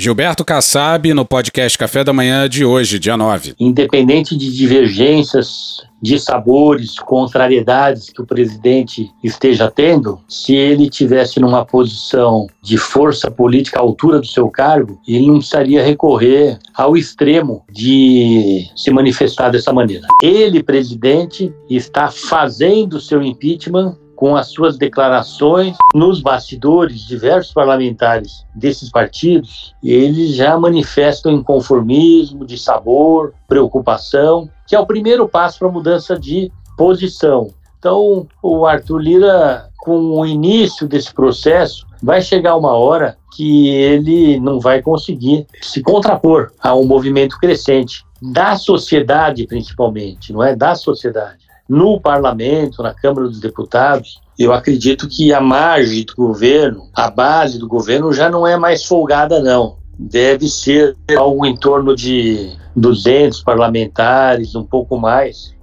Gilberto Kassab no podcast Café da Manhã de hoje, dia 9. Independente de divergências de sabores, contrariedades que o presidente esteja tendo, se ele tivesse numa posição de força política à altura do seu cargo, ele não precisaria recorrer ao extremo de se manifestar dessa maneira. Ele, presidente, está fazendo seu impeachment com as suas declarações nos bastidores, diversos parlamentares desses partidos, eles já manifestam inconformismo, de sabor, preocupação, que é o primeiro passo para a mudança de posição. Então, o Arthur Lira, com o início desse processo, vai chegar uma hora que ele não vai conseguir se contrapor a um movimento crescente da sociedade, principalmente, não é da sociedade no parlamento, na Câmara dos Deputados, eu acredito que a margem do governo, a base do governo já não é mais folgada, não. Deve ser algo em torno de 200 parlamentares, um pouco mais.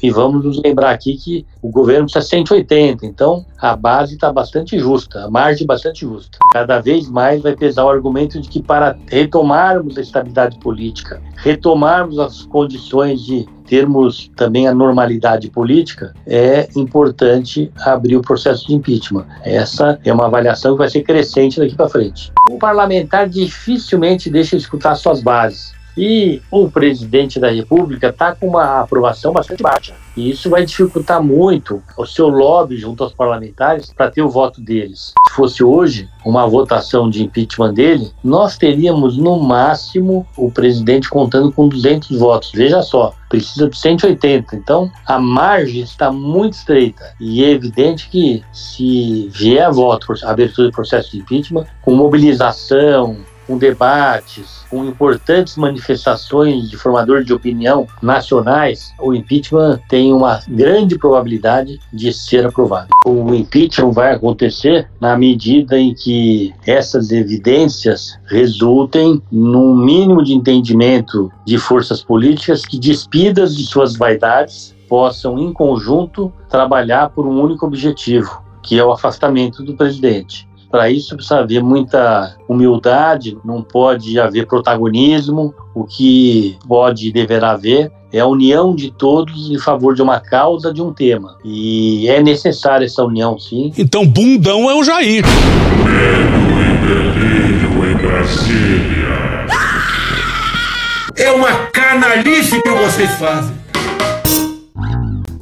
E vamos nos lembrar aqui que o governo precisa 180, então a base está bastante justa, a margem bastante justa. Cada vez mais vai pesar o argumento de que para retomarmos a estabilidade política, retomarmos as condições de termos também a normalidade política, é importante abrir o processo de impeachment. Essa é uma avaliação que vai ser crescente daqui para frente. O parlamentar dificilmente deixa de escutar suas bases. E o presidente da República está com uma aprovação bastante baixa. E isso vai dificultar muito o seu lobby junto aos parlamentares para ter o voto deles. Se fosse hoje uma votação de impeachment dele, nós teríamos no máximo o presidente contando com 200 votos. Veja só, precisa de 180. Então, a margem está muito estreita. E é evidente que se vier a voto, a abertura do processo de impeachment, com mobilização, com debates, com importantes manifestações de formadores de opinião nacionais, o impeachment tem uma grande probabilidade de ser aprovado. O impeachment vai acontecer na medida em que essas evidências resultem num mínimo de entendimento de forças políticas que, despidas de suas vaidades, possam, em conjunto, trabalhar por um único objetivo, que é o afastamento do presidente. Para isso precisa haver muita humildade, não pode haver protagonismo. O que pode e deverá haver é a união de todos em favor de uma causa, de um tema. E é necessária essa união, sim. Então, bundão é o Jair. Medo e delírio em Brasília. É uma canalice que vocês fazem.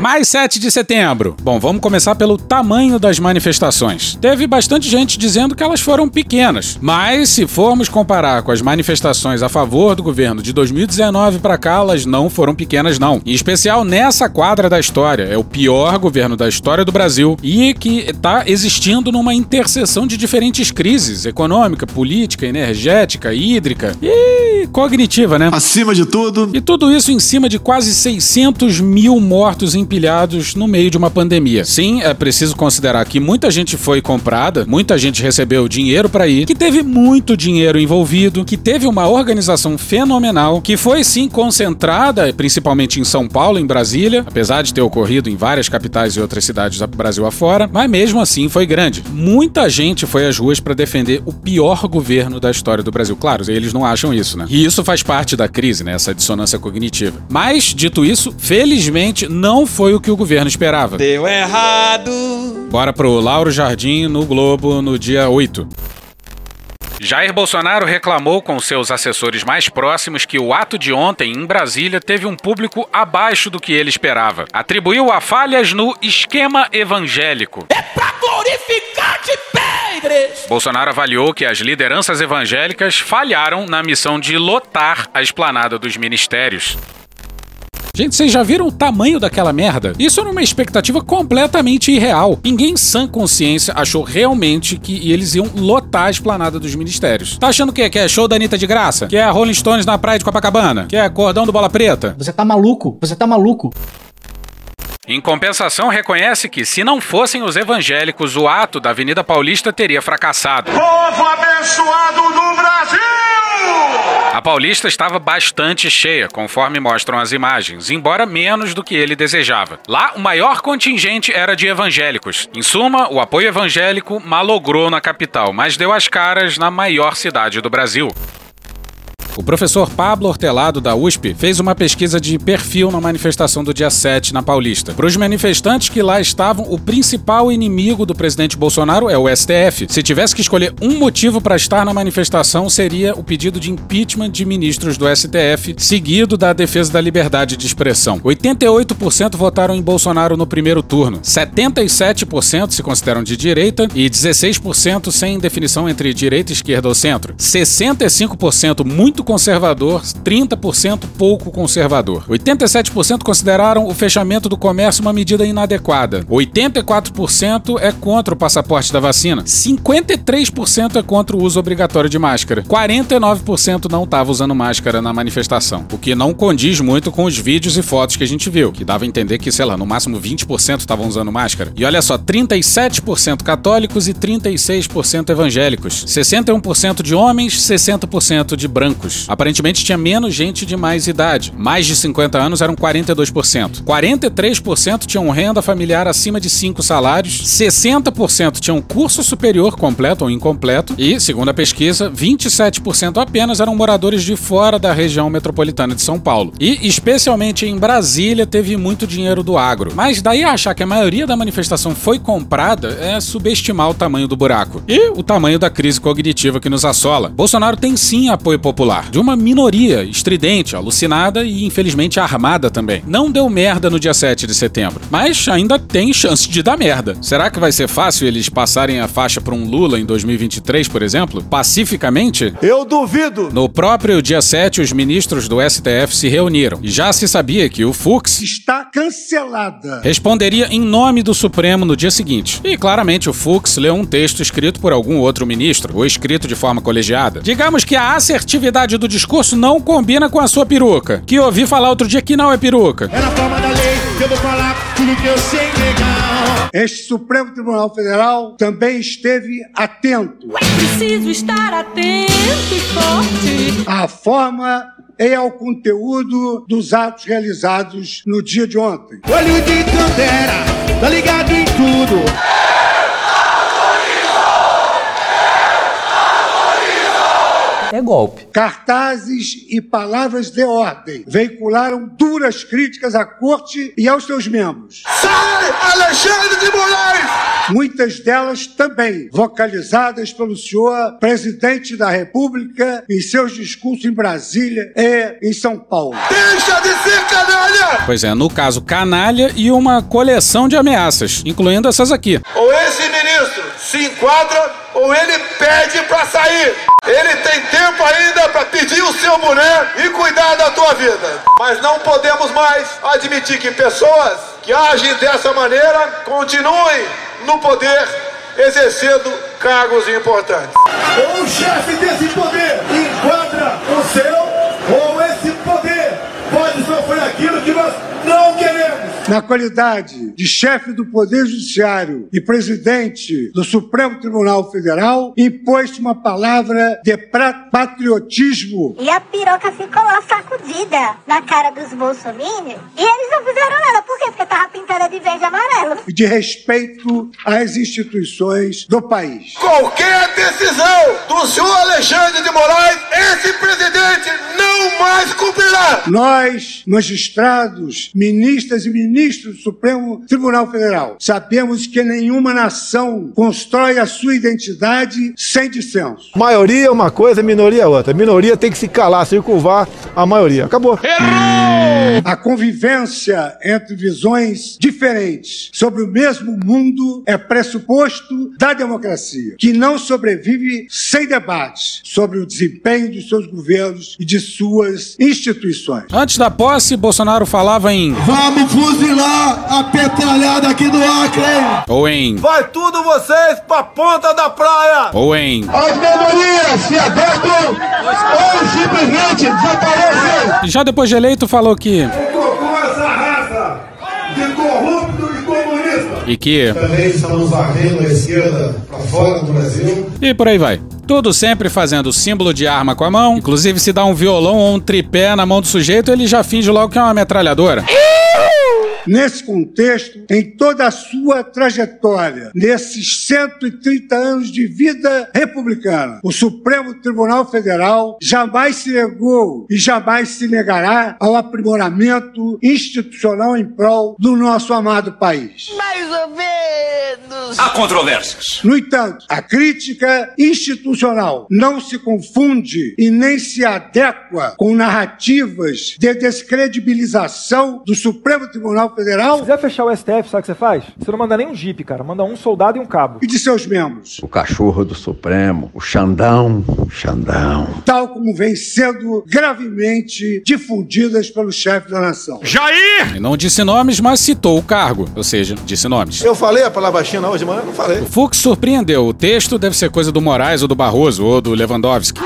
Mais 7 de setembro. Bom, vamos começar pelo tamanho das manifestações. Teve bastante gente dizendo que elas foram pequenas, mas se formos comparar com as manifestações a favor do governo de 2019 para cá, elas não foram pequenas não. Em especial nessa quadra da história, é o pior governo da história do Brasil e que está existindo numa interseção de diferentes crises econômica, política, energética, hídrica e cognitiva, né? Acima de tudo. E tudo isso em cima de quase 600 mil mortos em empilhados no meio de uma pandemia. Sim, é preciso considerar que muita gente foi comprada, muita gente recebeu dinheiro para ir, que teve muito dinheiro envolvido, que teve uma organização fenomenal, que foi sim concentrada principalmente em São Paulo, em Brasília, apesar de ter ocorrido em várias capitais e outras cidades do Brasil afora, mas mesmo assim foi grande. Muita gente foi às ruas para defender o pior governo da história do Brasil. Claro, eles não acham isso, né? E isso faz parte da crise, né? Essa dissonância cognitiva. Mas, dito isso, felizmente não foi foi o que o governo esperava. Deu errado. Bora pro Lauro Jardim no Globo no dia 8. Jair Bolsonaro reclamou com seus assessores mais próximos que o ato de ontem em Brasília teve um público abaixo do que ele esperava. Atribuiu a falhas no esquema evangélico. É pra glorificar de pedres! Bolsonaro avaliou que as lideranças evangélicas falharam na missão de lotar a esplanada dos ministérios. Gente, vocês já viram o tamanho daquela merda? Isso era uma expectativa completamente irreal. Ninguém em sã consciência achou realmente que eles iam lotar a esplanada dos ministérios. Tá achando o quê? Que é show da Anitta de graça? Que é Rolling Stones na praia de Copacabana? Que é cordão do Bola Preta? Você tá maluco? Você tá maluco? Em compensação, reconhece que, se não fossem os evangélicos, o ato da Avenida Paulista teria fracassado. Povo abençoado do Brasil! A Paulista estava bastante cheia, conforme mostram as imagens, embora menos do que ele desejava. Lá, o maior contingente era de evangélicos. Em suma, o apoio evangélico malogrou na capital, mas deu as caras na maior cidade do Brasil. O professor Pablo Hortelado, da USP, fez uma pesquisa de perfil na manifestação do dia 7 na Paulista. Para os manifestantes que lá estavam, o principal inimigo do presidente Bolsonaro é o STF. Se tivesse que escolher um motivo para estar na manifestação, seria o pedido de impeachment de ministros do STF, seguido da defesa da liberdade de expressão. 88% votaram em Bolsonaro no primeiro turno, 77% se consideram de direita e 16% sem definição entre direita, esquerda ou centro. 65% muito conservador, 30% pouco conservador. 87% consideraram o fechamento do comércio uma medida inadequada. 84% é contra o passaporte da vacina. 53% é contra o uso obrigatório de máscara. 49% não estava usando máscara na manifestação, o que não condiz muito com os vídeos e fotos que a gente viu, que dava a entender que, sei lá, no máximo 20% estavam usando máscara. E olha só, 37% católicos e 36% evangélicos. 61% de homens, 60% de brancos. Aparentemente tinha menos gente de mais idade. Mais de 50 anos eram 42%. 43% tinham renda familiar acima de 5 salários. 60% tinham curso superior completo ou incompleto. E, segundo a pesquisa, 27% apenas eram moradores de fora da região metropolitana de São Paulo. E, especialmente em Brasília, teve muito dinheiro do agro. Mas daí achar que a maioria da manifestação foi comprada é subestimar o tamanho do buraco. E o tamanho da crise cognitiva que nos assola. Bolsonaro tem sim apoio popular de uma minoria estridente, alucinada e infelizmente armada também. Não deu merda no dia 7 de setembro, mas ainda tem chance de dar merda. Será que vai ser fácil eles passarem a faixa para um Lula em 2023, por exemplo? Pacificamente? Eu duvido! No próprio dia 7, os ministros do STF se reuniram e já se sabia que o Fux Está cancelada. responderia em nome do Supremo no dia seguinte. E claramente o Fux leu um texto escrito por algum outro ministro, ou escrito de forma colegiada. Digamos que a assertividade do discurso não combina com a sua peruca, que eu ouvi falar outro dia que não é peruca. É na forma da lei que eu vou falar tudo que eu sei legal. Este Supremo Tribunal Federal também esteve atento Preciso estar atento e forte. à forma e ao conteúdo dos atos realizados no dia de ontem. Olho de Tandera, tá ligado em tudo. Golpe. Cartazes e palavras de ordem veicularam duras críticas à corte e aos seus membros. Sai, Alexandre de Moraes! Muitas delas também vocalizadas pelo senhor presidente da República em seus discursos em Brasília e em São Paulo. Deixa de ser canalha! Pois é, no caso canalha e uma coleção de ameaças, incluindo essas aqui. Ou esse se enquadra ou ele pede pra sair. Ele tem tempo ainda pra pedir o seu boné e cuidar da tua vida. Mas não podemos mais admitir que pessoas que agem dessa maneira continuem no poder exercendo cargos importantes. Ou o chefe desse poder enquadra o seu, ou esse poder pode sofrer aquilo que nós não queremos. Na qualidade de chefe do Poder Judiciário e presidente do Supremo Tribunal Federal, impôs uma palavra de patriotismo E a piroca ficou lá sacudida na cara dos bolsominions. E eles não fizeram nada. Por quê? Porque tava pintada de verde e amarelo. e de respeito às instituições do país. Qualquer decisão do senhor Alexandre de Moraes, esse presidente não mais cumprirá. Nós, magistrados, ministras e ministros do Supremo Tribunal Federal, sabemos que nenhuma nação constrói a sua identidade sem dissenso. Maioria é uma coisa, minoria é outra. Minoria tem que se calar, circunvar a maioria. Acabou. A convivência entre visões diferentes sobre o mesmo mundo é pressuposto da democracia, que não sobrevive sem debate sobre o desempenho de seus governos e de suas instituições. instituições. Antes da posse, Bolsonaro falava em. Vamos fuzilar a petralhada aqui do Acre! Ou em. Vai tudo vocês pra ponta da praia! Ou em. As minorias se adaptam ou simplesmente desaparecem! E já depois de eleito, falou que. E! E que. Também estamos varrendo a esquerda pra fora do Brasil. E por aí vai. Tudo sempre fazendo o símbolo de arma com a mão. Inclusive, se dá um violão ou um tripé na mão do sujeito, ele já finge logo que é uma metralhadora. Nesse contexto, em toda a sua trajetória, nesses 130 anos de vida republicana, o Supremo Tribunal Federal jamais se negou e jamais se negará ao aprimoramento institucional em prol do nosso amado país. Mais ou menos. Há controvérsias. No entanto, a crítica institucional não se confunde e nem se adequa com narrativas de descredibilização do Supremo Tribunal Federal. Se quiser fechar o STF, sabe o que você faz? Você não manda nem um jipe, cara. Manda um soldado e um cabo. E de seus membros. O cachorro do Supremo, o Xandão, o Xandão. Tal como vem sendo gravemente difundidas pelo chefe da nação. Jair! E não disse nomes, mas citou o cargo. Ou seja, disse nomes. Eu falei a palavra China hoje de manhã? Não falei. O Fux surpreendeu. O texto deve ser coisa do Moraes ou do Barroso ou do Lewandowski.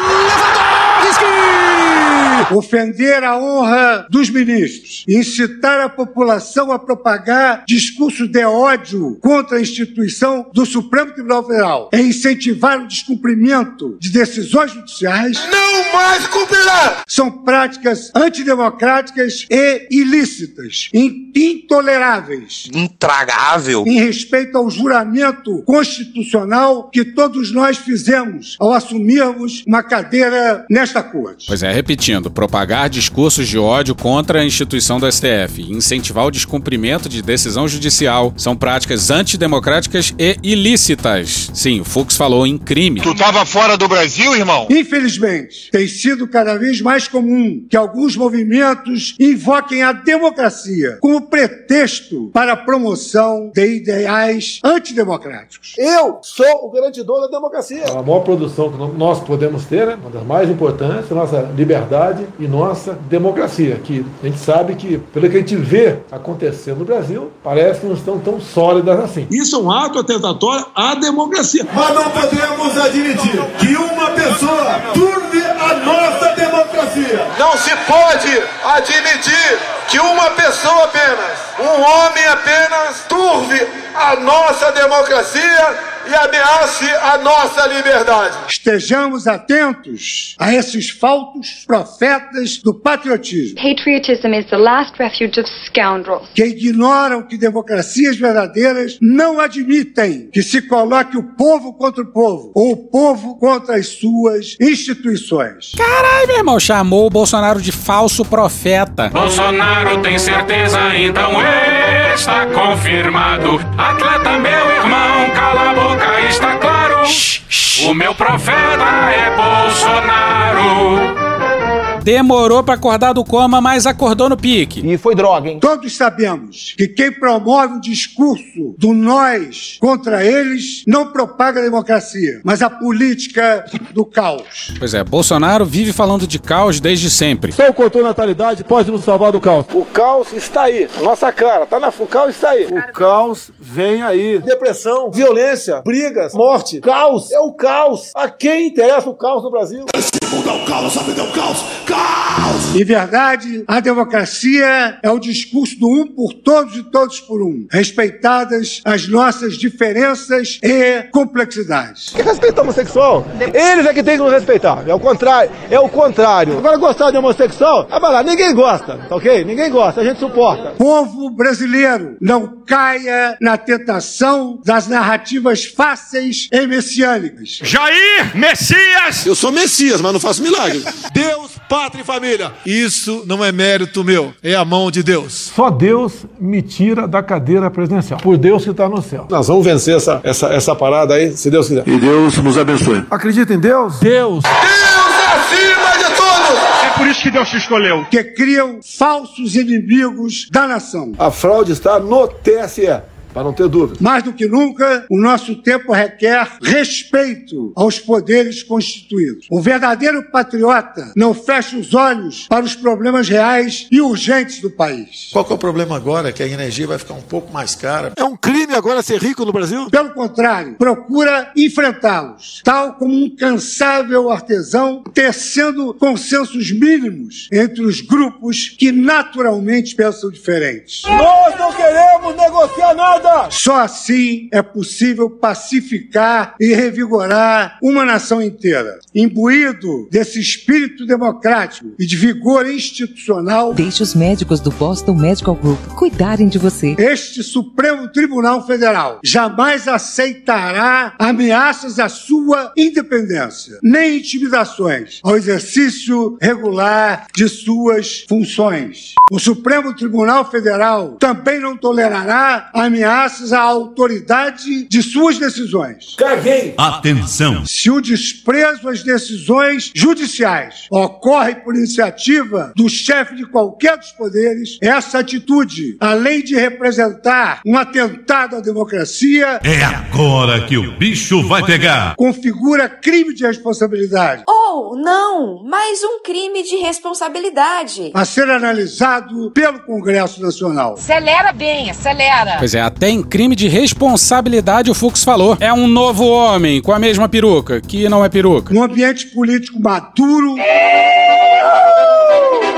Ofender a honra dos ministros, incitar a população a propagar discurso de ódio contra a instituição do Supremo Tribunal Federal, é incentivar o descumprimento de decisões judiciais. Não mais cumprirá! São práticas antidemocráticas e ilícitas, intoleráveis. Intragável. Em respeito ao juramento constitucional que todos nós fizemos ao assumirmos uma cadeira nesta corte. Pois é, repetindo, propagar discursos de ódio contra a instituição do STF, incentivar o descumprimento de decisão judicial, são práticas antidemocráticas e ilícitas. Sim, o Fux falou em crime. Tu tava fora do Brasil, irmão? Infelizmente, tem sido cada vez mais comum que alguns movimentos invoquem a democracia como pretexto para a promoção de ideais antidemocráticos. Eu sou o garantidor da democracia. A maior produção que nós podemos ter, né, uma das mais importantes, é a nossa liberdade e nossa democracia, que a gente sabe que, pelo que a gente vê acontecendo no Brasil, parece que não estão tão sólidas assim. Isso é um ato atentatório à democracia. Mas não podemos admitir que uma pessoa turve a nossa democracia. Não se pode admitir que uma pessoa apenas, um homem apenas, turve a nossa democracia e ameace a nossa liberdade. Estejamos atentos a esses falsos profetas do patriotismo. Patriotism is the last refuge of scoundrels. Que ignoram que democracias verdadeiras não admitem que se coloque o povo contra o povo ou o povo contra as suas instituições. Caralho, meu irmão, chamou o Bolsonaro de falso profeta. Bolsonaro tem certeza, então está confirmado. Atleta, meu irmão, cala a boca, está claro. O meu profeta é Bolsonaro. Demorou para acordar do coma, mas acordou no pique. E foi droga, hein? Todos sabemos que quem promove o discurso do nós contra eles não propaga a democracia, mas a política do caos. Pois é, Bolsonaro vive falando de caos desde sempre. Só o controle de natalidade pode nos salvar do caos. O caos está aí, nossa cara, tá na o caos está aí. O caos vem aí. Depressão, violência, brigas, morte, caos, é o caos. A quem interessa o caos no Brasil? Mudar o caos, sabe o caos? Caos! Em verdade, a democracia é o discurso do um por todos e todos por um, respeitadas as nossas diferenças e complexidades. Que respeita o homossexual? Eles é que tem que nos respeitar. É o contrário. É o contrário. Agora gostar de homossexual? Ah, vai lá, ninguém gosta, tá ok? Ninguém gosta, a gente suporta. Povo brasileiro, não caia na tentação das narrativas fáceis e messiânicas. Jair Messias! Eu sou Messias, mas não faço milagre. Deus, pátria e família. Isso não é mérito meu, é a mão de Deus. Só Deus me tira da cadeira presidencial. Por Deus que está no céu. Nós vamos vencer essa, essa, essa parada aí, se Deus quiser. E Deus nos abençoe. Acredita em Deus? Deus. Deus acima de todos! É por isso que Deus te escolheu. Que criam falsos inimigos da nação. A fraude está no TSE. Para não ter dúvida. Mais do que nunca, o nosso tempo requer respeito aos poderes constituídos. O verdadeiro patriota não fecha os olhos para os problemas reais e urgentes do país. Qual que é o problema agora? Que a energia vai ficar um pouco mais cara. É um crime agora ser rico no Brasil? Pelo contrário, procura enfrentá-los, tal como um cansável artesão tecendo consensos mínimos entre os grupos que naturalmente pensam diferentes. Nós não queremos negociar nada! Só assim é possível pacificar e revigorar uma nação inteira. Imbuído desse espírito democrático e de vigor institucional, Deixe os médicos do Boston Medical Group cuidarem de você. este Supremo Tribunal Federal jamais aceitará ameaças à sua independência, nem intimidações ao exercício regular de suas funções. O Supremo Tribunal Federal também não tolerará ameaças à autoridade de suas decisões. Caguei! Atenção! Se o desprezo às decisões judiciais ocorre por iniciativa do chefe de qualquer dos poderes, essa atitude, além de representar um atentado à democracia, É agora que o bicho vai pegar! configura crime de responsabilidade Ou não, mais um crime de responsabilidade. a ser analisado pelo Congresso Nacional. Acelera bem, acelera. Pois é, até em crime de responsabilidade o Fux falou. É um novo homem com a mesma peruca, que não é peruca. Num ambiente político maduro,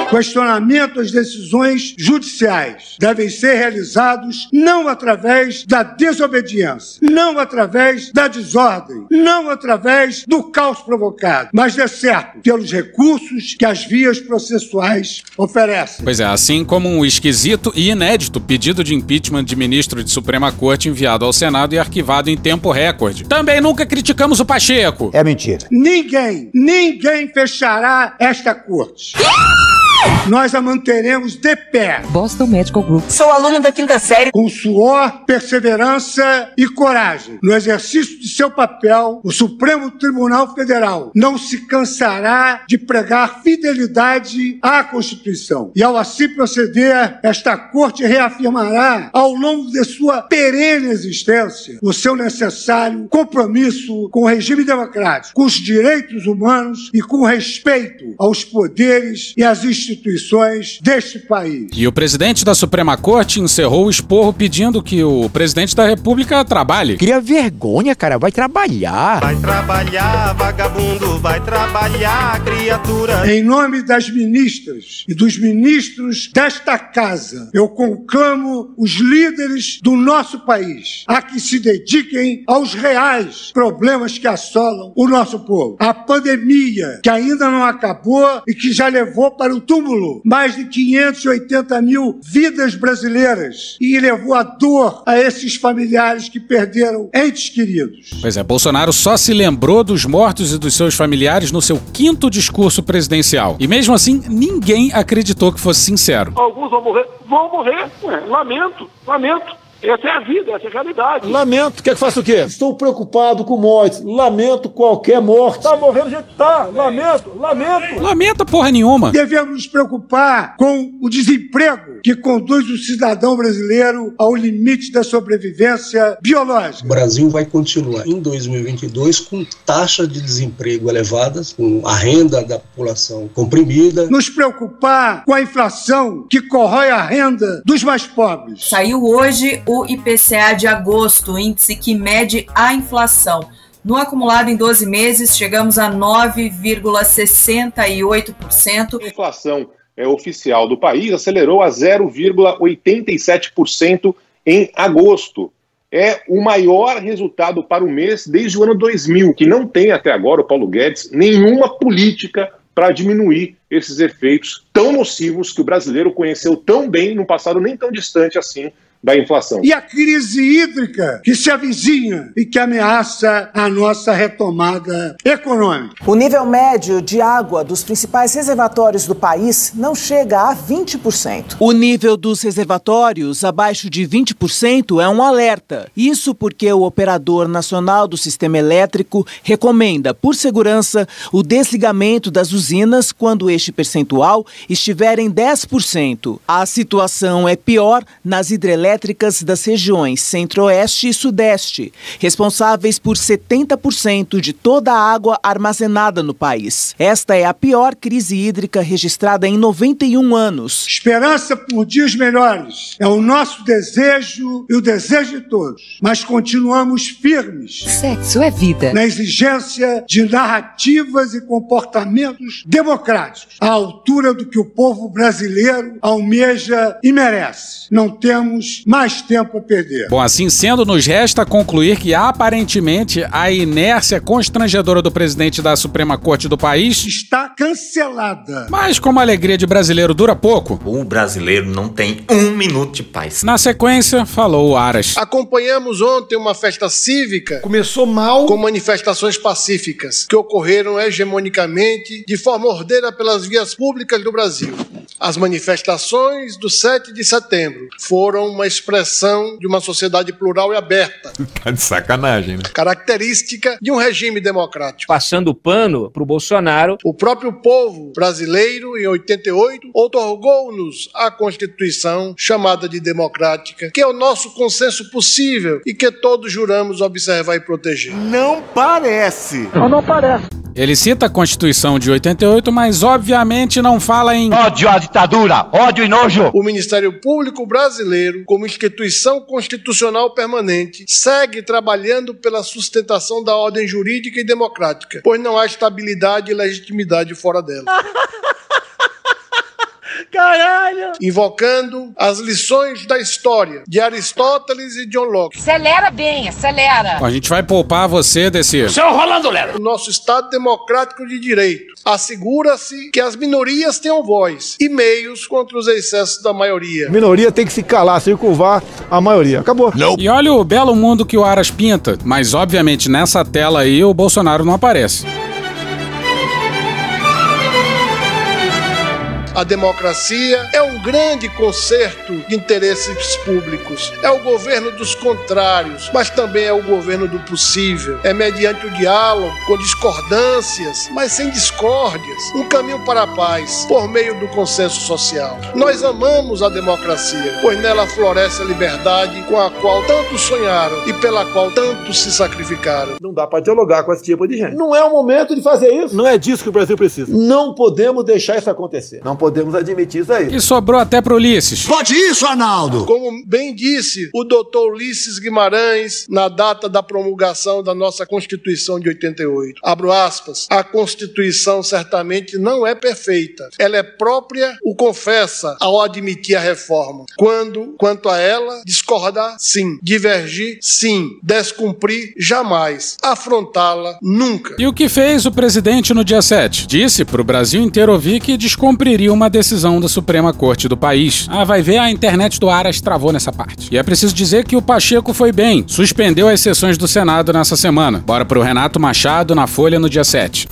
questionamento às decisões judiciais devem ser realizados não através da desobediência, não através da desordem, não através do caos provocado, mas de certo pelos recursos que as vias processuais oferecem. Pois é, assim como um esquisito e inédito pedido de impeachment de ministro de Suprema Corte enviado ao Senado e arquivado em tempo recorde. Também nunca criticamos o Pacheco. É mentira. Ninguém, ninguém fechará esta corte. Nós a manteremos de pé. Boston Medical Group. Sou aluno da quinta série. Com suor, perseverança e coragem. No exercício de seu papel, o Supremo Tribunal Federal não se cansará de pregar fidelidade à Constituição. E ao assim proceder, esta Corte reafirmará, ao longo de sua perene existência, o seu necessário compromisso com o regime democrático, com os direitos humanos e com respeito aos poderes e às instituições deste país. E o presidente da Suprema Corte encerrou o esporro pedindo que o presidente da República trabalhe. Cria vergonha, cara. Vai trabalhar. Vai trabalhar, vagabundo, vai trabalhar, criatura. Em nome das ministras e dos ministros desta casa, eu conclamo os líderes do nosso país a que se dediquem aos reais problemas que assolam o nosso povo. A pandemia, que ainda não acabou e que já levou para o túmulo mais de 580 mil vidas brasileiras e levou a dor a esses familiares que perderam entes queridos. Pois é, Bolsonaro só se lembrou dos mortos e dos seus familiares no seu quinto discurso presidencial. E mesmo assim, ninguém acreditou que fosse sincero. Alguns vão morrer. Vão morrer. Ué, lamento, lamento. Essa é a vida, essa é a realidade. Lamento. Quer que faça o quê? Estou preocupado com mortes. Lamento qualquer morte. Tá morrendo gente? Tá. Lamento, lamento. Lamenta porra nenhuma. Devemos nos preocupar com o desemprego que conduz o cidadão brasileiro ao limite da sobrevivência biológica. O Brasil vai continuar em 2022 com taxa de desemprego elevadas, com a renda da população comprimida. Nos preocupar com a inflação que corrói a renda dos mais pobres. Saiu hoje o IPCA de agosto, índice que mede a inflação. No acumulado em 12 meses, chegamos a 9,68%. A inflação é, oficial do país acelerou a 0,87% em agosto. É o maior resultado para o mês desde o ano 2000, que não tem até agora, o Paulo Guedes, nenhuma política para diminuir esses efeitos tão nocivos que o brasileiro conheceu tão bem no passado nem tão distante assim da inflação. E a crise hídrica que se avizinha e que ameaça a nossa retomada econômica. O nível médio de água dos principais reservatórios do país não chega a 20%. O nível dos reservatórios abaixo de 20% é um alerta. Isso porque o operador nacional do sistema elétrico recomenda, por segurança, o desligamento das usinas quando este percentual estiver em 10%. A situação é pior nas hidrelétricas hidrelétricas das regiões Centro-Oeste e Sudeste, responsáveis por 70% de toda a água armazenada no país. Esta é a pior crise hídrica registrada em 91 anos. Esperança por dias melhores é o nosso desejo e o desejo de todos, mas continuamos firmes. Sexo é vida. Na exigência de narrativas e comportamentos democráticos, à altura do que o povo brasileiro almeja e merece. Não temos mais tempo a perder. Bom, assim sendo, nos resta concluir que aparentemente a inércia constrangedora do presidente da Suprema Corte do país está cancelada. Mas como a alegria de brasileiro dura pouco, o brasileiro não tem um minuto de paz. Na sequência, falou o Aras. Acompanhamos ontem uma festa cívica. Começou mal. Com manifestações pacíficas que ocorreram hegemonicamente de forma ordeira pelas vias públicas do Brasil. As manifestações do 7 de setembro foram uma expressão de uma sociedade plural e aberta. Tá de sacanagem, né? Característica de um regime democrático. Passando o pano pro Bolsonaro. O próprio povo brasileiro, em 88, otorgou-nos a Constituição chamada de democrática, que é o nosso consenso possível e que todos juramos observar e proteger. Não parece. Não, não parece. Ele cita a Constituição de 88, mas obviamente não fala em ódio à ditadura, ódio e nojo. O Ministério Público Brasileiro, como instituição constitucional permanente, segue trabalhando pela sustentação da ordem jurídica e democrática, pois não há estabilidade e legitimidade fora dela. Caralho! Invocando as lições da história de Aristóteles e John Locke. Acelera bem, acelera. A gente vai poupar você desse. Seu Rolando Lero. O nosso Estado democrático de direito assegura-se que as minorias tenham voz e meios contra os excessos da maioria. A minoria tem que se calar, circunvar a maioria. Acabou. Não. E olha o belo mundo que o Aras pinta, mas obviamente nessa tela aí o Bolsonaro não aparece. A democracia é um grande concerto de interesses públicos. É o governo dos contrários, mas também é o governo do possível. É mediante o diálogo, com discordâncias, mas sem discórdias, um caminho para a paz, por meio do consenso social. Nós amamos a democracia, pois nela floresce a liberdade com a qual tantos sonharam e pela qual tantos se sacrificaram. Não dá para dialogar com esse tipo de gente. Não é o momento de fazer isso. Não é disso que o Brasil precisa. Não podemos deixar isso acontecer. Não podemos admitir isso aí. E sobrou até pro Ulisses. Pode isso, Arnaldo! Como bem disse o doutor Ulisses Guimarães na data da promulgação da nossa Constituição de 88. Abro aspas. A Constituição certamente não é perfeita. Ela é própria, o confessa, ao admitir a reforma. Quando, quanto a ela, discordar, sim. Divergir, sim. Descumprir, jamais. Afrontá-la, nunca. E o que fez o presidente no dia 7? Disse pro Brasil inteiro ouvir que descumpriria uma decisão da Suprema Corte do país. Ah, vai ver, a internet do Aras travou nessa parte. E é preciso dizer que o Pacheco foi bem, suspendeu as sessões do Senado nessa semana. Bora pro Renato Machado na Folha no dia 7.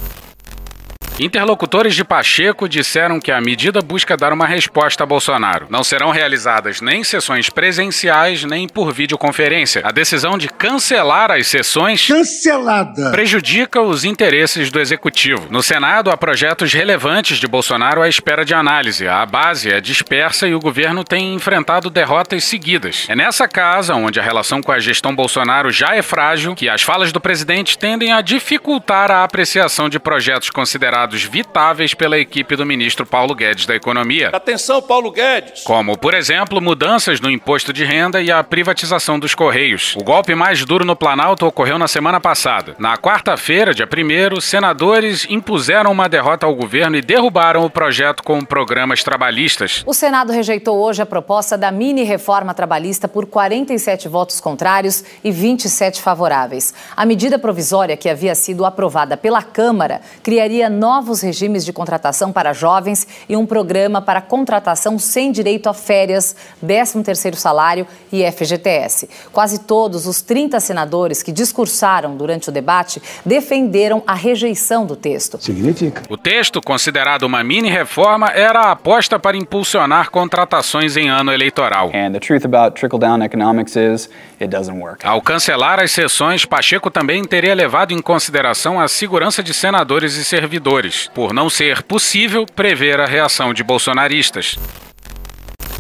Interlocutores de Pacheco disseram que a medida busca dar uma resposta a Bolsonaro. Não serão realizadas nem sessões presenciais nem por videoconferência. A decisão de cancelar as sessões cancelada prejudica os interesses do executivo. No Senado há projetos relevantes de Bolsonaro à espera de análise. A base é dispersa e o governo tem enfrentado derrotas seguidas. É nessa casa, onde a relação com a gestão Bolsonaro já é frágil, que as falas do presidente tendem a dificultar a apreciação de projetos considerados vitáveis pela equipe do ministro Paulo Guedes da Economia. Atenção, Paulo Guedes! Como, por exemplo, mudanças no imposto de renda e a privatização dos Correios. O golpe mais duro no Planalto ocorreu na semana passada. Na quarta-feira, dia 1, senadores impuseram uma derrota ao governo e derrubaram o projeto com programas trabalhistas. O Senado rejeitou hoje a proposta da mini-reforma trabalhista por 47 votos contrários e 27 favoráveis. A medida provisória que havia sido aprovada pela Câmara criaria novos regimes de contratação para jovens e um programa para contratação sem direito a férias, 13º salário e FGTS. Quase todos os 30 senadores que discursaram durante o debate defenderam a rejeição do texto. Significa. O texto, considerado uma mini-reforma, era a aposta para impulsionar contratações em ano eleitoral. And the truth about trickle-down economics is it doesn't work. Ao cancelar as sessões, Pacheco também teria levado em consideração a segurança de senadores e servidores, por não ser possível prever a reação de bolsonaristas.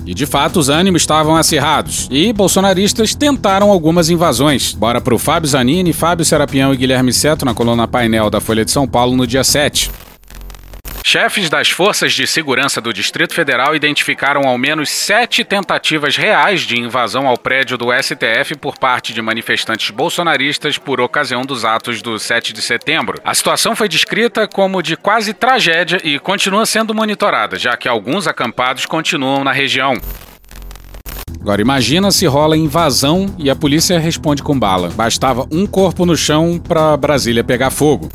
E de fato, os ânimos estavam acirrados. E bolsonaristas tentaram algumas invasões. Bora pro Fábio Zanini, Fábio Serapião e Guilherme Seto na coluna painel da Folha de São Paulo no dia 7. Chefes das forças de segurança do Distrito Federal identificaram ao menos sete tentativas reais de invasão ao prédio do STF por parte de manifestantes bolsonaristas por ocasião dos atos do 7 de setembro. A situação foi descrita como de quase tragédia e continua sendo monitorada, já que alguns acampados continuam na região. Agora imagina se rola invasão e a polícia responde com bala. Bastava um corpo no chão para Brasília pegar fogo.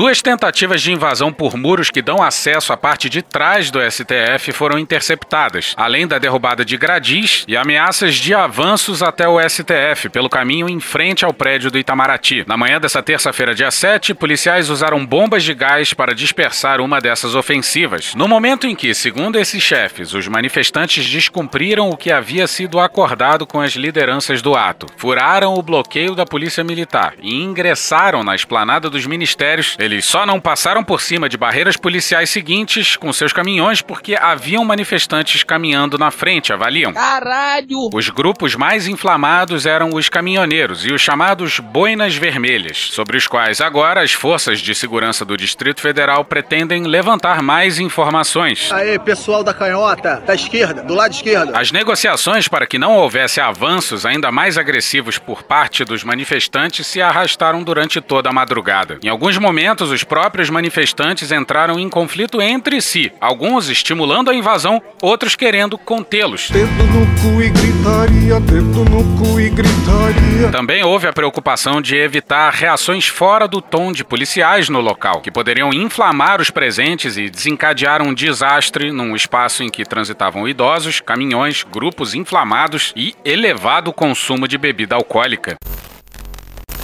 Duas tentativas de invasão por muros que dão acesso à parte de trás do STF foram interceptadas, além da derrubada de gradis e ameaças de avanços até o STF pelo caminho em frente ao prédio do Itamaraty. Na manhã dessa terça-feira, dia 7, policiais usaram bombas de gás para dispersar uma dessas ofensivas. No momento em que, segundo esses chefes, os manifestantes descumpriram o que havia sido acordado com as lideranças do ato, furaram o bloqueio da Polícia Militar e ingressaram na esplanada dos ministérios, eles só não passaram por cima de barreiras policiais seguintes com seus caminhões porque haviam manifestantes caminhando na frente, avaliam. Caralho! Os grupos mais inflamados eram os caminhoneiros e os chamados boinas vermelhas, sobre os quais agora as forças de segurança do Distrito Federal pretendem levantar mais informações. Aê, pessoal da canhota, da esquerda, do lado esquerdo. As negociações para que não houvesse avanços ainda mais agressivos por parte dos manifestantes se arrastaram durante toda a madrugada. Em alguns momentos, os próprios manifestantes entraram em conflito entre si, alguns estimulando a invasão, outros querendo contê-los. Dedo no cu e gritaria, dedo no cu e gritaria. Também houve a preocupação de evitar reações fora do tom de policiais no local, que poderiam inflamar os presentes e desencadear um desastre num espaço em que transitavam idosos, caminhões, grupos inflamados e elevado consumo de bebida alcoólica.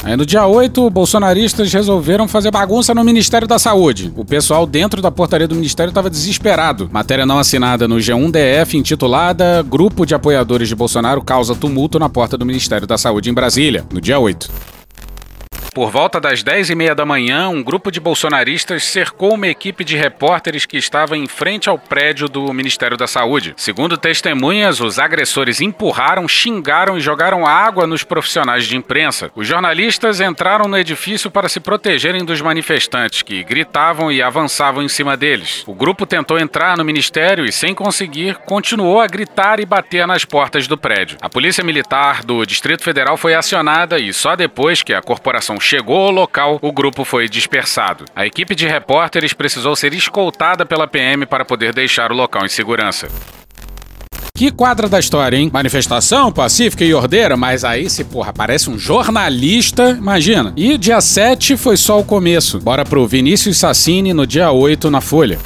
Aí no dia 8, bolsonaristas resolveram fazer bagunça no Ministério da Saúde. O pessoal dentro da portaria do Ministério estava desesperado. Matéria não assinada no G1DF intitulada Grupo de Apoiadores de Bolsonaro causa tumulto na porta do Ministério da Saúde em Brasília, no dia 8. Por volta das 10 e meia da manhã, um grupo de bolsonaristas cercou uma equipe de repórteres que estava em frente ao prédio do Ministério da Saúde. Segundo testemunhas, os agressores empurraram, xingaram e jogaram água nos profissionais de imprensa. Os jornalistas entraram no edifício para se protegerem dos manifestantes, que gritavam e avançavam em cima deles. O grupo tentou entrar no ministério e, sem conseguir, continuou a gritar e bater nas portas do prédio. A Polícia Militar do Distrito Federal foi acionada e só depois que a corporação chegou ao local, o grupo foi dispersado. A equipe de repórteres precisou ser escoltada pela PM para poder deixar o local em segurança. Que quadra da história, hein? Manifestação pacífica e ordeira, mas aí se, porra, parece um jornalista, imagina. E dia 7 foi só o começo. Bora pro Vinícius Sassini no dia 8 na Folha.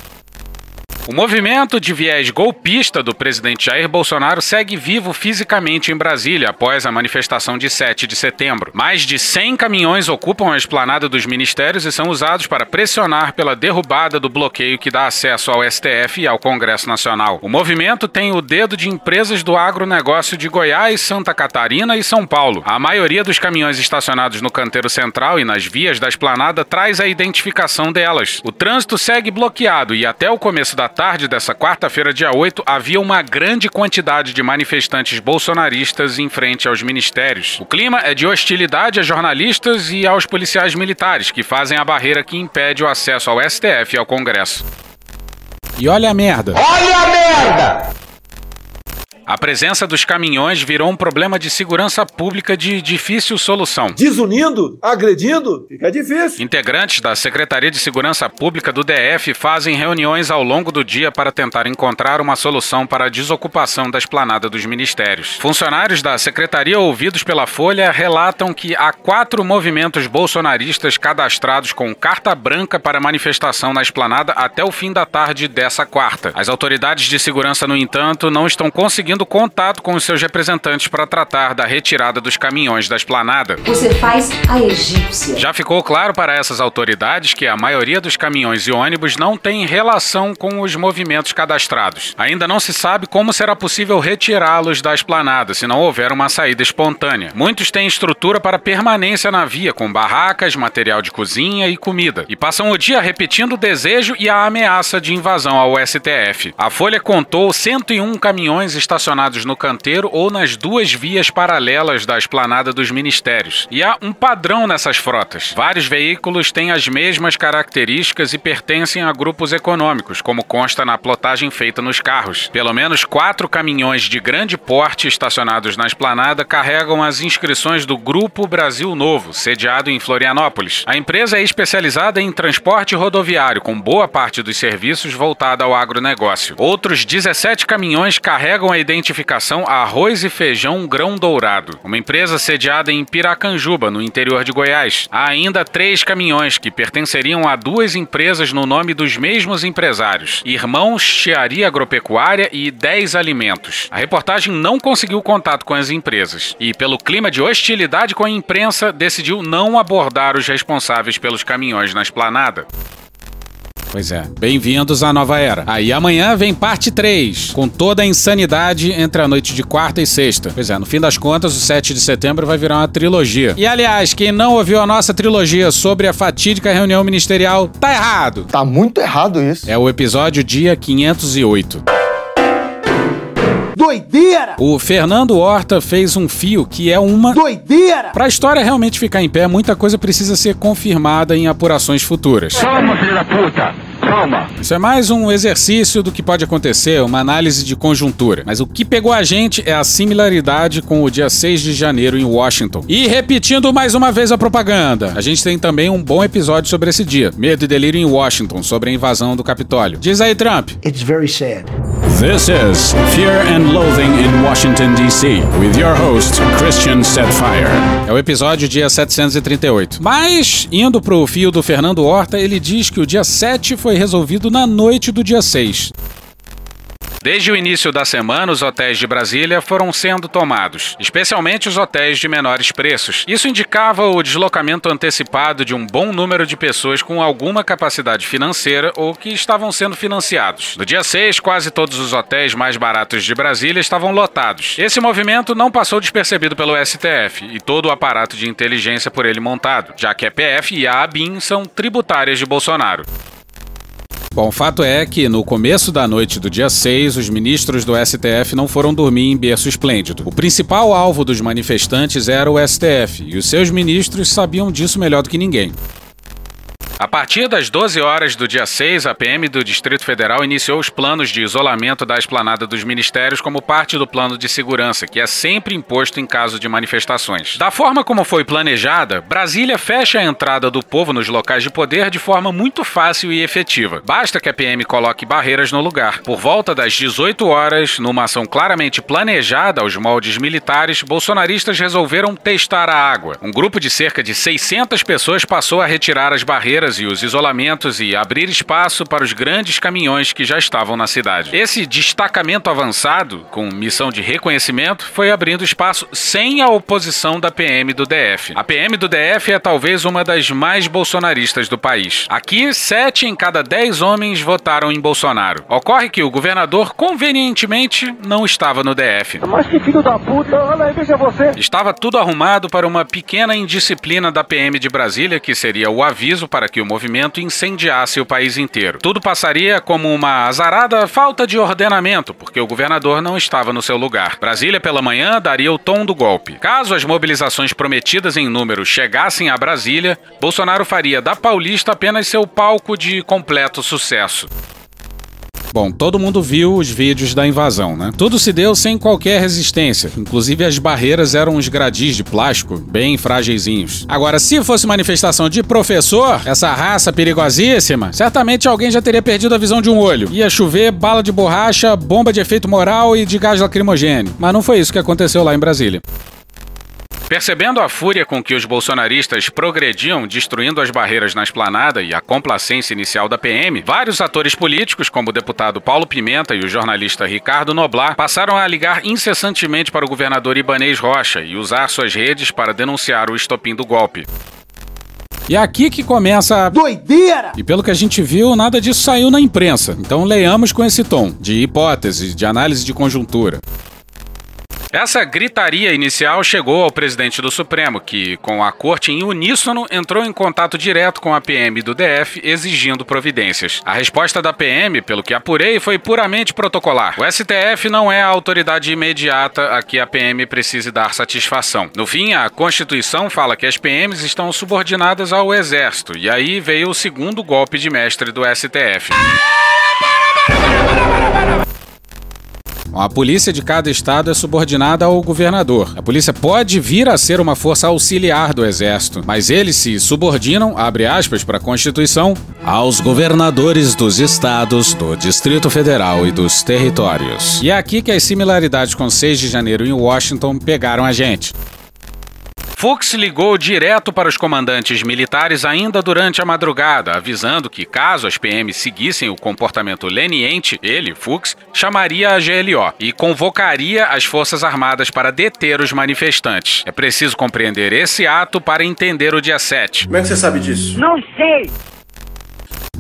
O movimento de viés golpista do presidente Jair Bolsonaro segue vivo fisicamente em Brasília após a manifestação de 7 de setembro. Mais de 100 caminhões ocupam a esplanada dos ministérios e são usados para pressionar pela derrubada do bloqueio que dá acesso ao STF e ao Congresso Nacional. O movimento tem o dedo de empresas do agronegócio de Goiás, Santa Catarina e São Paulo. A maioria dos caminhões estacionados no canteiro central e nas vias da esplanada traz a identificação delas. O trânsito segue bloqueado e até o começo da tarde dessa quarta-feira, dia 8, havia uma grande quantidade de manifestantes bolsonaristas em frente aos ministérios. O clima é de hostilidade a jornalistas e aos policiais militares, que fazem a barreira que impede o acesso ao STF e ao Congresso. E olha a merda! Olha a merda! A presença dos caminhões virou um problema de segurança pública de difícil solução. Desunindo? Agredindo? Fica difícil. Integrantes da Secretaria de Segurança Pública do DF fazem reuniões ao longo do dia para tentar encontrar uma solução para a desocupação da esplanada dos ministérios. Funcionários da secretaria ouvidos pela Folha relatam que há quatro movimentos bolsonaristas cadastrados com carta branca para manifestação na esplanada até o fim da tarde dessa quarta. As autoridades de segurança, no entanto, não estão conseguindo tendo contato com os seus representantes para tratar da retirada dos caminhões da esplanada. Você faz a egípcia. Já ficou claro para essas autoridades que a maioria dos caminhões e ônibus não tem relação com os movimentos cadastrados. Ainda não se sabe como será possível retirá-los da esplanada se não houver uma saída espontânea. Muitos têm estrutura para permanência na via, com barracas, material de cozinha e comida, e passam o dia repetindo o desejo e a ameaça de invasão ao STF. A Folha contou 101 caminhões estacionados no canteiro ou nas duas vias paralelas da esplanada dos ministérios. E há um padrão nessas frotas. Vários veículos têm as mesmas características e pertencem a grupos econômicos, como consta na plotagem feita nos carros. Pelo menos quatro caminhões de grande porte estacionados na esplanada carregam as inscrições do Grupo Brasil Novo, sediado em Florianópolis. A empresa é especializada em transporte rodoviário, com boa parte dos serviços voltada ao agronegócio. Outros 17 caminhões carregam a identificação Arroz e Feijão Grão Dourado, uma empresa sediada em Piracanjuba, no interior de Goiás. Há ainda três caminhões que pertenceriam a duas empresas no nome dos mesmos empresários: Irmãos Chiaria Agropecuária e 10 Alimentos. A reportagem não conseguiu contato com as empresas e, pelo clima de hostilidade com a imprensa, decidiu não abordar os responsáveis pelos caminhões na esplanada. Pois é. Bem-vindos à nova era. Aí amanhã vem parte 3, com toda a insanidade entre a noite de quarta e sexta. Pois é, no fim das contas, o 7 de setembro vai virar uma trilogia. E aliás, quem não ouviu a nossa trilogia sobre a fatídica reunião ministerial, tá errado. Tá muito errado isso. É o episódio dia 508. Doideira! O Fernando Horta fez um fio que é uma doideira. Para a história realmente ficar em pé, muita coisa precisa ser confirmada em apurações futuras. Toma, filho da puta! Toma! Isso é mais um exercício do que pode acontecer, uma análise de conjuntura. Mas o que pegou a gente é a similaridade com o dia 6 de janeiro em Washington. E repetindo mais uma vez a propaganda, a gente tem também um bom episódio sobre esse dia, Medo e Delírio em Washington, sobre a invasão do Capitólio. Diz aí, Trump. It's very sad. This is Fear and Loathing in Washington, D.C., with your host, Christian Setfire. É o episódio dia 738. Mas, indo pro fio do Fernando Horta, ele diz que o dia 7 foi resolvido na noite do dia 6. Desde o início da semana, os hotéis de Brasília foram sendo tomados, especialmente os hotéis de menores preços. Isso indicava o deslocamento antecipado de um bom número de pessoas com alguma capacidade financeira ou que estavam sendo financiados. No dia 6, quase todos os hotéis mais baratos de Brasília estavam lotados. Esse movimento não passou despercebido pelo STF e todo o aparato de inteligência por ele montado, já que a PF e a ABIN são tributárias de Bolsonaro. Bom, fato é que no começo da noite do dia 6, os ministros do STF não foram dormir em berço esplêndido. O principal alvo dos manifestantes era o STF, e os seus ministros sabiam disso melhor do que ninguém. A partir das 12 horas do dia 6, a PM do Distrito Federal iniciou os planos de isolamento da esplanada dos ministérios como parte do plano de segurança, que é sempre imposto em caso de manifestações. Da forma como foi planejada, Brasília fecha a entrada do povo nos locais de poder de forma muito fácil e efetiva. Basta que a PM coloque barreiras no lugar. Por volta das 18 horas, numa ação claramente planejada aos moldes militares, bolsonaristas resolveram testar a água. Um grupo de cerca de 600 pessoas passou a retirar as barreiras e os isolamentos e abrir espaço para os grandes caminhões que já estavam na cidade. Esse destacamento avançado, com missão de reconhecimento, foi abrindo espaço sem a oposição da PM do DF. A PM do DF é talvez uma das mais bolsonaristas do país. Aqui, sete em cada dez homens votaram em Bolsonaro. Ocorre que o governador, convenientemente, não estava no DF. Mas que filho da puta, olha aí, veja você. Estava tudo arrumado para uma pequena indisciplina da PM de Brasília, que seria o aviso para que o movimento incendiasse o país inteiro. Tudo passaria como uma azarada falta de ordenamento, porque o governador não estava no seu lugar. Brasília pela manhã daria o tom do golpe. Caso as mobilizações prometidas em número chegassem a Brasília, Bolsonaro faria da Paulista apenas seu palco de completo sucesso. Bom, todo mundo viu os vídeos da invasão, né? Tudo se deu sem qualquer resistência. Inclusive as barreiras eram uns gradis de plástico, bem frágeisinhos. Agora, se fosse manifestação de professor, essa raça perigosíssima, certamente alguém já teria perdido a visão de um olho. Ia chover bala de borracha, bomba de efeito moral e de gás lacrimogêneo. Mas não foi isso que aconteceu lá em Brasília. Percebendo a fúria com que os bolsonaristas progrediam, destruindo as barreiras na esplanada e a complacência inicial da PM, vários atores políticos, como o deputado Paulo Pimenta e o jornalista Ricardo Noblar, passaram a ligar incessantemente para o governador Ibanês Rocha e usar suas redes para denunciar o estopim do golpe. E é aqui que começa a doideira! E pelo que a gente viu, nada disso saiu na imprensa. Então leiamos com esse tom de hipótese, de análise de conjuntura. Essa gritaria inicial chegou ao presidente do Supremo, que, com a corte em uníssono, entrou em contato direto com a PM do DF exigindo providências. A resposta da PM, pelo que apurei, foi puramente protocolar. O STF não é a autoridade imediata a que a PM precise dar satisfação. No fim, a Constituição fala que as PMs estão subordinadas ao Exército, e aí veio o segundo golpe de mestre do STF. A polícia de cada estado é subordinada ao governador. A polícia pode vir a ser uma força auxiliar do exército, mas eles se subordinam, abre aspas para a Constituição, aos governadores dos estados, do Distrito Federal e dos territórios. E é aqui que as similaridades com 6 de janeiro em Washington pegaram a gente. Fux ligou direto para os comandantes militares ainda durante a madrugada, avisando que, caso as PMs seguissem o comportamento leniente, ele, Fux, chamaria a GLO e convocaria as Forças Armadas para deter os manifestantes. É preciso compreender esse ato para entender o dia 7. Como é que você sabe disso? Não sei!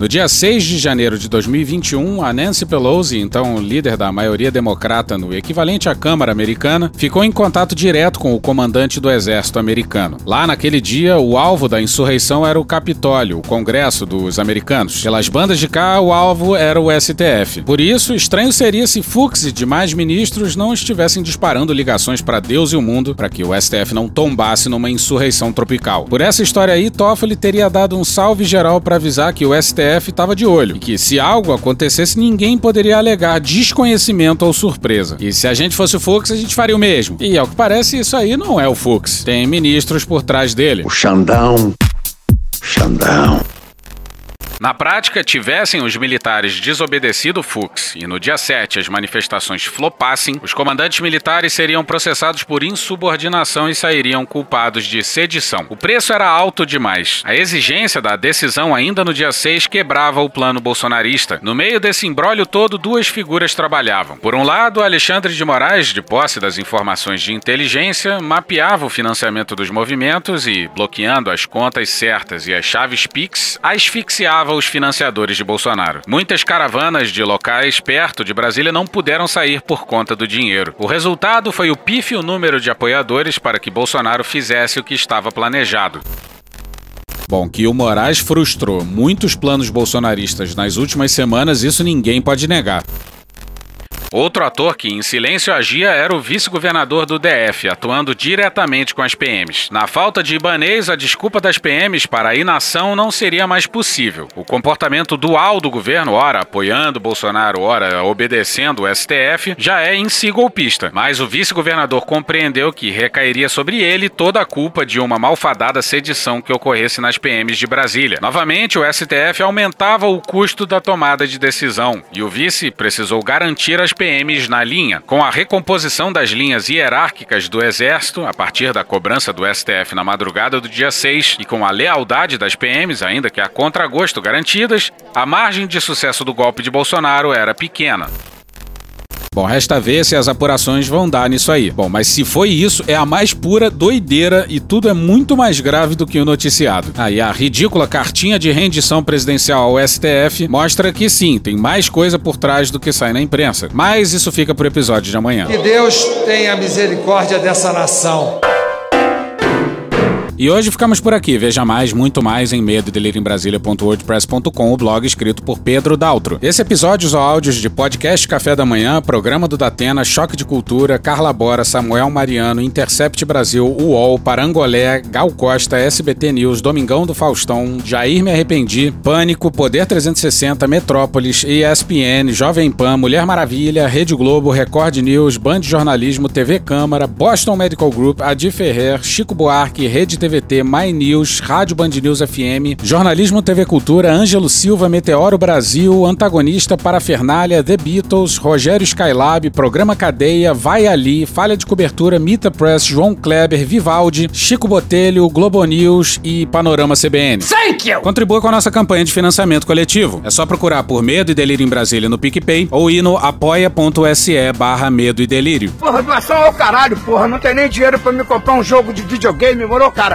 No dia 6 de janeiro de 2021, a Nancy Pelosi, então líder da maioria democrata no equivalente à Câmara Americana, ficou em contato direto com o comandante do Exército americano. Lá naquele dia, o alvo da insurreição era o Capitólio, o Congresso dos Americanos. Pelas bandas de cá, o alvo era o STF. Por isso, estranho seria se Fux e demais ministros não estivessem disparando ligações para Deus e o mundo para que o STF não tombasse numa insurreição tropical. Por essa história aí, Toffoli teria dado um salve geral para avisar que o STF STF estava de olho e que se algo acontecesse, ninguém poderia alegar desconhecimento ou surpresa. E se a gente fosse o Fux, a gente faria o mesmo. E ao que parece, isso aí não é o Fux. Tem ministros por trás dele. O Xandão. Xandão. Na prática, tivessem os militares desobedecido Fux e no dia 7 as manifestações flopassem, os comandantes militares seriam processados por insubordinação e sairiam culpados de sedição. O preço era alto demais. A exigência da decisão ainda no dia 6 quebrava o plano bolsonarista. No meio desse embrólio todo, duas figuras trabalhavam. Por um lado, Alexandre de Moraes, de posse das informações de inteligência, mapeava o financiamento dos movimentos e, bloqueando as contas certas e as chaves PIX, asfixiava os financiadores de Bolsonaro. Muitas caravanas de locais perto de Brasília não puderam sair por conta do dinheiro. O resultado foi o pífio número de apoiadores para que Bolsonaro fizesse o que estava planejado. Bom, que o Moraes frustrou muitos planos bolsonaristas nas últimas semanas, isso ninguém pode negar. Outro ator que em silêncio agia era o vice-governador do DF, atuando diretamente com as PMs. Na falta de Ibanês, a desculpa das PMs para a inação não seria mais possível. O comportamento dual do governo, ora apoiando Bolsonaro, ora obedecendo o STF, já é em si golpista. Mas o vice-governador compreendeu que recairia sobre ele toda a culpa de uma malfadada sedição que ocorresse nas PMs de Brasília. Novamente, o STF aumentava o custo da tomada de decisão e o vice precisou garantir as PMs na linha. Com a recomposição das linhas hierárquicas do Exército, a partir da cobrança do STF na madrugada do dia 6, e com a lealdade das PMs, ainda que a contragosto garantidas, a margem de sucesso do golpe de Bolsonaro era pequena. Bom, resta ver se as apurações vão dar nisso aí. Bom, mas se foi isso, é a mais pura doideira e tudo é muito mais grave do que o noticiado. Aí a ridícula cartinha de rendição presidencial ao STF mostra que sim, tem mais coisa por trás do que sai na imprensa. Mas isso fica pro episódio de amanhã. Que Deus tenha misericórdia dessa nação. E hoje ficamos por aqui. Veja mais, muito mais em medo o blog escrito por Pedro Daltro. Esse episódio usou áudios de podcast Café da Manhã, Programa do Datena, Choque de Cultura, Carla Bora, Samuel Mariano, Intercept Brasil, UOL, Parangolé, Gal Costa, SBT News, Domingão do Faustão, Jair Me Arrependi, Pânico, Poder 360, Metrópolis, ESPN, Jovem Pan, Mulher Maravilha, Rede Globo, Record News, Band Jornalismo, TV Câmara, Boston Medical Group, Adi Ferrer, Chico Buarque, Rede TV TVT, My News, Rádio Band News FM, Jornalismo TV Cultura, Ângelo Silva, Meteoro Brasil, Antagonista, Parafernália, The Beatles, Rogério Skylab, Programa Cadeia, Vai Ali, Falha de Cobertura, Mita Press, João Kleber, Vivaldi, Chico Botelho, Globo News e Panorama CBN. Thank you! Contribua com a nossa campanha de financiamento coletivo. É só procurar por Medo e Delírio em Brasília no PicPay ou ir no apoia.se barra Medo e Delírio. Porra, doação ao caralho, porra. Não tem nem dinheiro pra me comprar um jogo de videogame, morou, cara?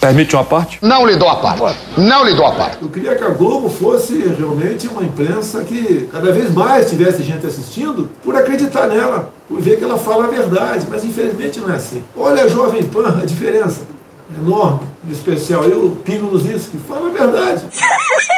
Permite uma parte? Não lhe dou a parte. Não lhe dou a parte. Eu queria que a Globo fosse realmente uma imprensa que cada vez mais tivesse gente assistindo por acreditar nela, por ver que ela fala a verdade. Mas infelizmente não é assim. Olha a Jovem Pan, a diferença enorme, em especial eu, Pino nos isso, que fala a verdade.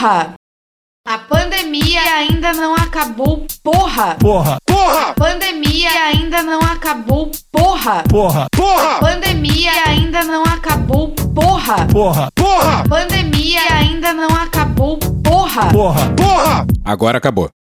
Porra! A pandemia ainda não acabou, porra! Porra! Porra! A pandemia ainda não acabou, porra! Porra! Porra! A pandemia ainda não acabou, porra! Porra! Porra! A pandemia ainda não acabou, porra! Porra! Porra! Agora acabou.